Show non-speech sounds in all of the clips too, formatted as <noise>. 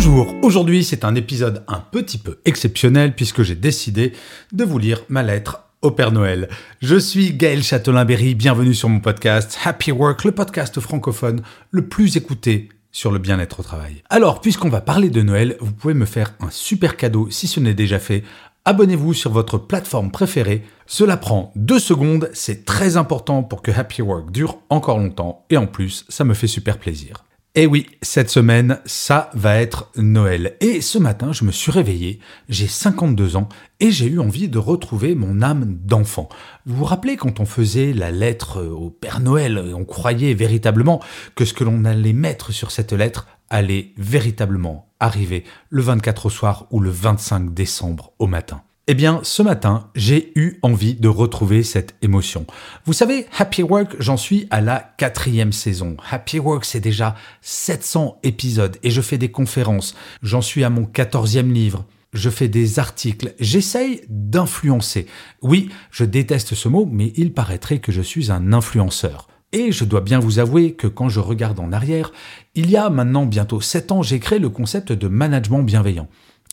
Bonjour, aujourd'hui c'est un épisode un petit peu exceptionnel puisque j'ai décidé de vous lire ma lettre au Père Noël. Je suis Gaël Châtelain-Berry, bienvenue sur mon podcast Happy Work, le podcast francophone le plus écouté sur le bien-être au travail. Alors, puisqu'on va parler de Noël, vous pouvez me faire un super cadeau si ce n'est déjà fait. Abonnez-vous sur votre plateforme préférée. Cela prend deux secondes, c'est très important pour que Happy Work dure encore longtemps et en plus, ça me fait super plaisir. Et oui, cette semaine, ça va être Noël. Et ce matin, je me suis réveillé, j'ai 52 ans, et j'ai eu envie de retrouver mon âme d'enfant. Vous vous rappelez quand on faisait la lettre au Père Noël, on croyait véritablement que ce que l'on allait mettre sur cette lettre allait véritablement arriver le 24 au soir ou le 25 décembre au matin. Eh bien, ce matin, j'ai eu envie de retrouver cette émotion. Vous savez, Happy Work, j'en suis à la quatrième saison. Happy Work, c'est déjà 700 épisodes et je fais des conférences. J'en suis à mon quatorzième livre. Je fais des articles. J'essaye d'influencer. Oui, je déteste ce mot, mais il paraîtrait que je suis un influenceur. Et je dois bien vous avouer que quand je regarde en arrière, il y a maintenant bientôt 7 ans, j'ai créé le concept de management bienveillant.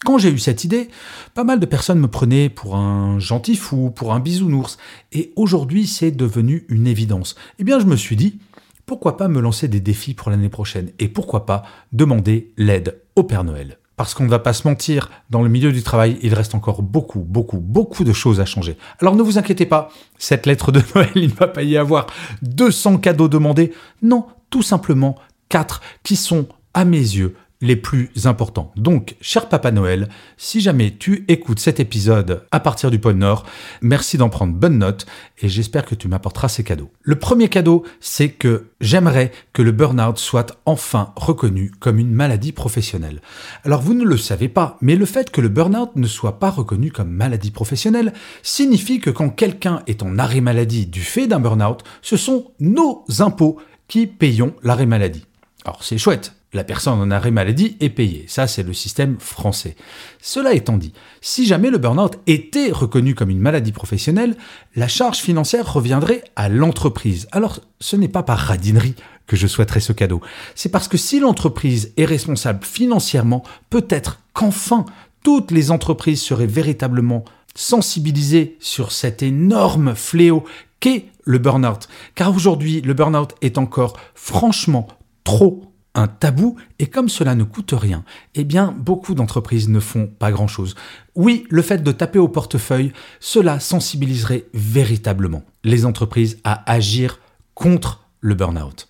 Quand j'ai eu cette idée, pas mal de personnes me prenaient pour un gentil fou, pour un bisounours, et aujourd'hui c'est devenu une évidence. Eh bien je me suis dit, pourquoi pas me lancer des défis pour l'année prochaine, et pourquoi pas demander l'aide au Père Noël parce qu'on ne va pas se mentir, dans le milieu du travail, il reste encore beaucoup, beaucoup, beaucoup de choses à changer. Alors ne vous inquiétez pas, cette lettre de <laughs> Noël, il ne va pas y avoir 200 cadeaux demandés. Non, tout simplement 4 qui sont, à mes yeux, les plus importants. Donc, cher Papa Noël, si jamais tu écoutes cet épisode à partir du pôle Nord, merci d'en prendre bonne note et j'espère que tu m'apporteras ces cadeaux. Le premier cadeau, c'est que j'aimerais que le burn-out soit enfin reconnu comme une maladie professionnelle. Alors, vous ne le savez pas, mais le fait que le burn-out ne soit pas reconnu comme maladie professionnelle signifie que quand quelqu'un est en arrêt maladie du fait d'un burn-out, ce sont nos impôts qui payons l'arrêt maladie. Alors c'est chouette, la personne en arrêt maladie est payée. Ça, c'est le système français. Cela étant dit, si jamais le burn-out était reconnu comme une maladie professionnelle, la charge financière reviendrait à l'entreprise. Alors, ce n'est pas par radinerie que je souhaiterais ce cadeau. C'est parce que si l'entreprise est responsable financièrement, peut-être qu'enfin toutes les entreprises seraient véritablement sensibilisées sur cet énorme fléau qu'est le burn-out. Car aujourd'hui, le burn-out est encore franchement trop un tabou et comme cela ne coûte rien, eh bien beaucoup d'entreprises ne font pas grand-chose. Oui, le fait de taper au portefeuille, cela sensibiliserait véritablement les entreprises à agir contre le burn-out.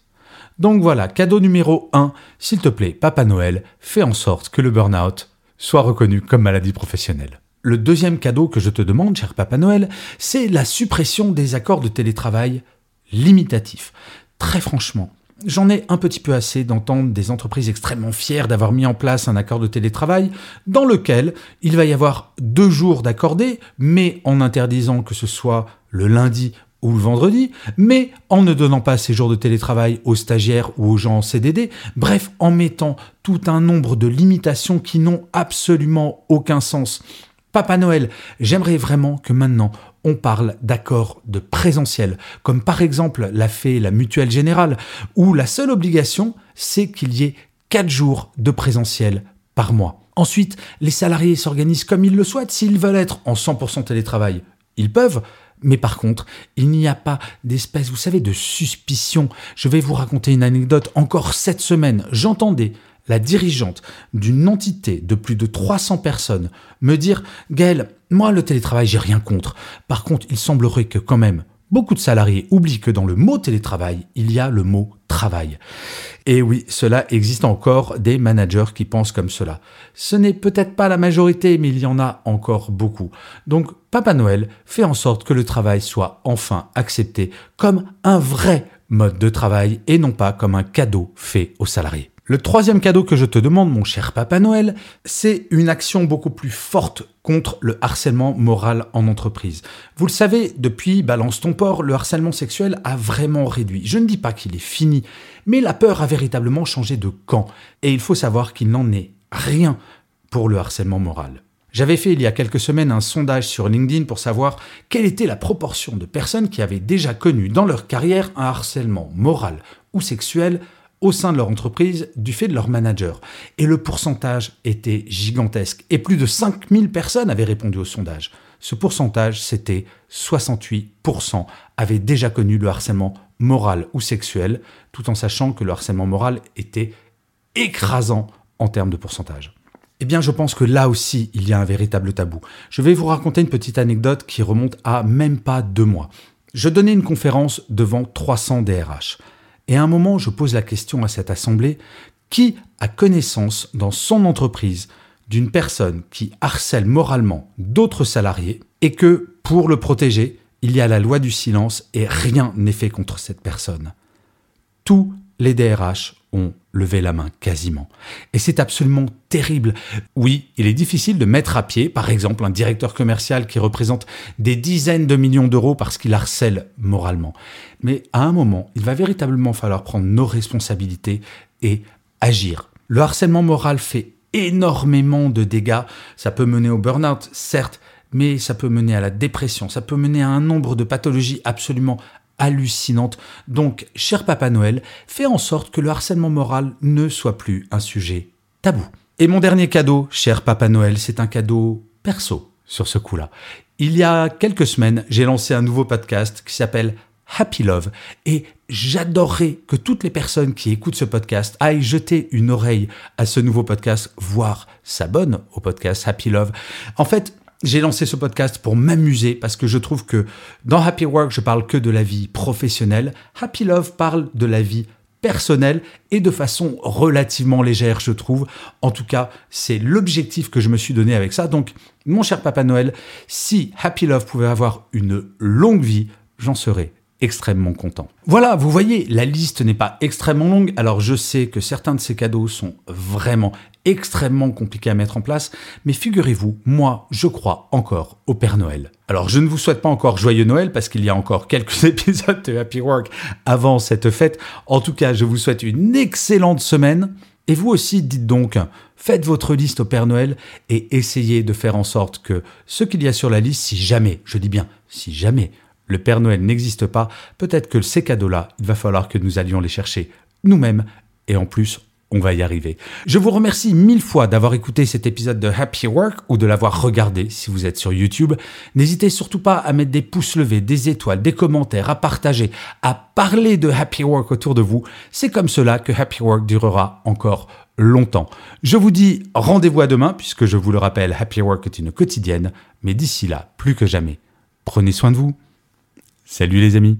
Donc voilà, cadeau numéro 1, s'il te plaît, Papa Noël, fais en sorte que le burn-out soit reconnu comme maladie professionnelle. Le deuxième cadeau que je te demande, cher Papa Noël, c'est la suppression des accords de télétravail limitatifs. Très franchement, J'en ai un petit peu assez d'entendre des entreprises extrêmement fières d'avoir mis en place un accord de télétravail dans lequel il va y avoir deux jours d'accordés, mais en interdisant que ce soit le lundi ou le vendredi, mais en ne donnant pas ces jours de télétravail aux stagiaires ou aux gens en CDD, bref, en mettant tout un nombre de limitations qui n'ont absolument aucun sens. Papa Noël, j'aimerais vraiment que maintenant on parle d'accords de présentiel, comme par exemple l'a fait la Mutuelle Générale, où la seule obligation, c'est qu'il y ait 4 jours de présentiel par mois. Ensuite, les salariés s'organisent comme ils le souhaitent. S'ils veulent être en 100% télétravail, ils peuvent. Mais par contre, il n'y a pas d'espèce, vous savez, de suspicion. Je vais vous raconter une anecdote. Encore cette semaine, j'entendais la dirigeante d'une entité de plus de 300 personnes me dire Gaël, moi le télétravail, j'ai rien contre. Par contre, il semblerait que quand même beaucoup de salariés oublient que dans le mot télétravail, il y a le mot travail. Et oui, cela existe encore des managers qui pensent comme cela. Ce n'est peut-être pas la majorité, mais il y en a encore beaucoup. Donc, Papa Noël fait en sorte que le travail soit enfin accepté comme un vrai mode de travail et non pas comme un cadeau fait aux salariés. Le troisième cadeau que je te demande, mon cher Papa Noël, c'est une action beaucoup plus forte contre le harcèlement moral en entreprise. Vous le savez, depuis Balance ton port, le harcèlement sexuel a vraiment réduit. Je ne dis pas qu'il est fini, mais la peur a véritablement changé de camp. Et il faut savoir qu'il n'en est rien pour le harcèlement moral. J'avais fait il y a quelques semaines un sondage sur LinkedIn pour savoir quelle était la proportion de personnes qui avaient déjà connu dans leur carrière un harcèlement moral ou sexuel au sein de leur entreprise du fait de leur manager. Et le pourcentage était gigantesque. Et plus de 5000 personnes avaient répondu au sondage. Ce pourcentage, c'était 68% avaient déjà connu le harcèlement moral ou sexuel, tout en sachant que le harcèlement moral était écrasant en termes de pourcentage. Eh bien, je pense que là aussi, il y a un véritable tabou. Je vais vous raconter une petite anecdote qui remonte à même pas deux mois. Je donnais une conférence devant 300 DRH. Et à un moment, je pose la question à cette assemblée, qui a connaissance dans son entreprise d'une personne qui harcèle moralement d'autres salariés et que, pour le protéger, il y a la loi du silence et rien n'est fait contre cette personne? Tous les DRH ont levé la main quasiment. Et c'est absolument terrible. Oui, il est difficile de mettre à pied, par exemple, un directeur commercial qui représente des dizaines de millions d'euros parce qu'il harcèle moralement. Mais à un moment, il va véritablement falloir prendre nos responsabilités et agir. Le harcèlement moral fait énormément de dégâts. Ça peut mener au burn-out, certes, mais ça peut mener à la dépression, ça peut mener à un nombre de pathologies absolument hallucinante. Donc, cher Papa Noël, fais en sorte que le harcèlement moral ne soit plus un sujet tabou. Et mon dernier cadeau, cher Papa Noël, c'est un cadeau perso sur ce coup-là. Il y a quelques semaines, j'ai lancé un nouveau podcast qui s'appelle Happy Love et j'adorerais que toutes les personnes qui écoutent ce podcast aillent jeter une oreille à ce nouveau podcast, voire s'abonnent au podcast Happy Love. En fait, j'ai lancé ce podcast pour m'amuser parce que je trouve que dans Happy Work, je parle que de la vie professionnelle. Happy Love parle de la vie personnelle et de façon relativement légère, je trouve. En tout cas, c'est l'objectif que je me suis donné avec ça. Donc, mon cher Papa Noël, si Happy Love pouvait avoir une longue vie, j'en serais extrêmement content. Voilà, vous voyez, la liste n'est pas extrêmement longue, alors je sais que certains de ces cadeaux sont vraiment extrêmement compliqués à mettre en place, mais figurez-vous, moi, je crois encore au Père Noël. Alors je ne vous souhaite pas encore joyeux Noël parce qu'il y a encore <laughs> quelques épisodes de Happy Work avant cette fête. En tout cas, je vous souhaite une excellente semaine. Et vous aussi, dites donc, faites votre liste au Père Noël et essayez de faire en sorte que ce qu'il y a sur la liste, si jamais, je dis bien, si jamais le Père Noël n'existe pas, peut-être que ces cadeaux-là, il va falloir que nous allions les chercher nous-mêmes, et en plus, on va y arriver. Je vous remercie mille fois d'avoir écouté cet épisode de Happy Work ou de l'avoir regardé si vous êtes sur YouTube. N'hésitez surtout pas à mettre des pouces levés, des étoiles, des commentaires, à partager, à parler de Happy Work autour de vous. C'est comme cela que Happy Work durera encore longtemps. Je vous dis rendez-vous à demain puisque je vous le rappelle, Happy Work est une quotidienne, mais d'ici là, plus que jamais, prenez soin de vous. Salut les amis.